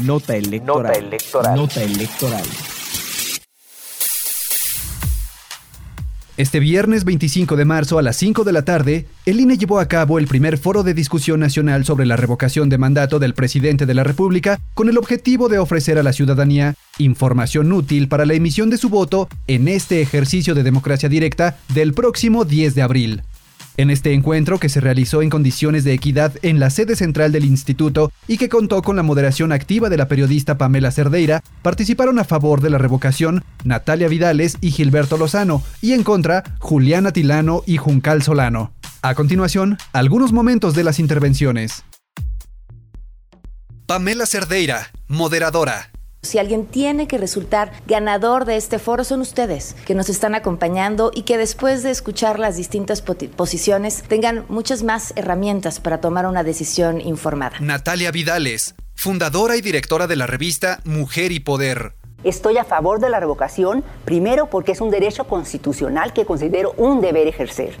Nota electoral. Nota electoral. Nota electoral. Este viernes 25 de marzo a las 5 de la tarde, el INE llevó a cabo el primer foro de discusión nacional sobre la revocación de mandato del presidente de la República con el objetivo de ofrecer a la ciudadanía información útil para la emisión de su voto en este ejercicio de democracia directa del próximo 10 de abril. En este encuentro, que se realizó en condiciones de equidad en la sede central del instituto y que contó con la moderación activa de la periodista Pamela Cerdeira, participaron a favor de la revocación Natalia Vidales y Gilberto Lozano, y en contra Juliana Tilano y Juncal Solano. A continuación, algunos momentos de las intervenciones. Pamela Cerdeira, moderadora. Si alguien tiene que resultar ganador de este foro son ustedes, que nos están acompañando y que después de escuchar las distintas posiciones tengan muchas más herramientas para tomar una decisión informada. Natalia Vidales, fundadora y directora de la revista Mujer y Poder. Estoy a favor de la revocación, primero porque es un derecho constitucional que considero un deber ejercer.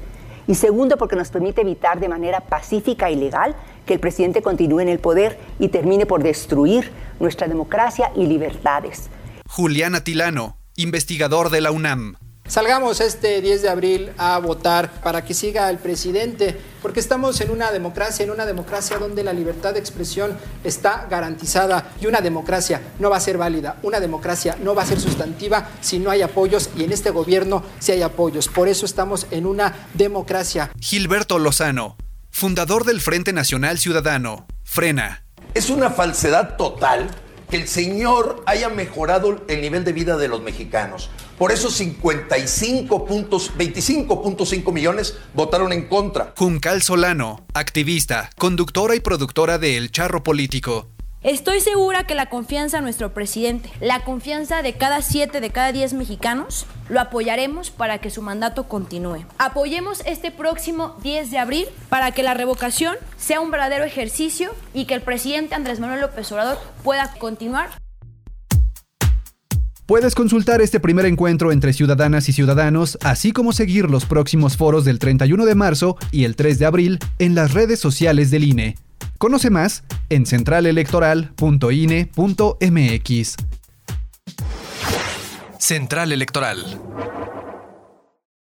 Y segundo, porque nos permite evitar de manera pacífica y legal que el presidente continúe en el poder y termine por destruir nuestra democracia y libertades. Juliana Tilano, investigador de la UNAM. Salgamos este 10 de abril a votar para que siga el presidente, porque estamos en una democracia, en una democracia donde la libertad de expresión está garantizada y una democracia no va a ser válida, una democracia no va a ser sustantiva si no hay apoyos y en este gobierno sí hay apoyos. Por eso estamos en una democracia. Gilberto Lozano, fundador del Frente Nacional Ciudadano, Frena. Es una falsedad total que el señor haya mejorado el nivel de vida de los mexicanos. Por eso 55 puntos, 25.5 millones votaron en contra. Juncal Solano, activista, conductora y productora de El Charro Político. Estoy segura que la confianza en nuestro presidente, la confianza de cada siete de cada diez mexicanos, lo apoyaremos para que su mandato continúe. Apoyemos este próximo 10 de abril para que la revocación sea un verdadero ejercicio y que el presidente Andrés Manuel López Obrador pueda continuar. Puedes consultar este primer encuentro entre ciudadanas y ciudadanos, así como seguir los próximos foros del 31 de marzo y el 3 de abril en las redes sociales del INE. Conoce más en centralelectoral.ine.mx. Central Electoral.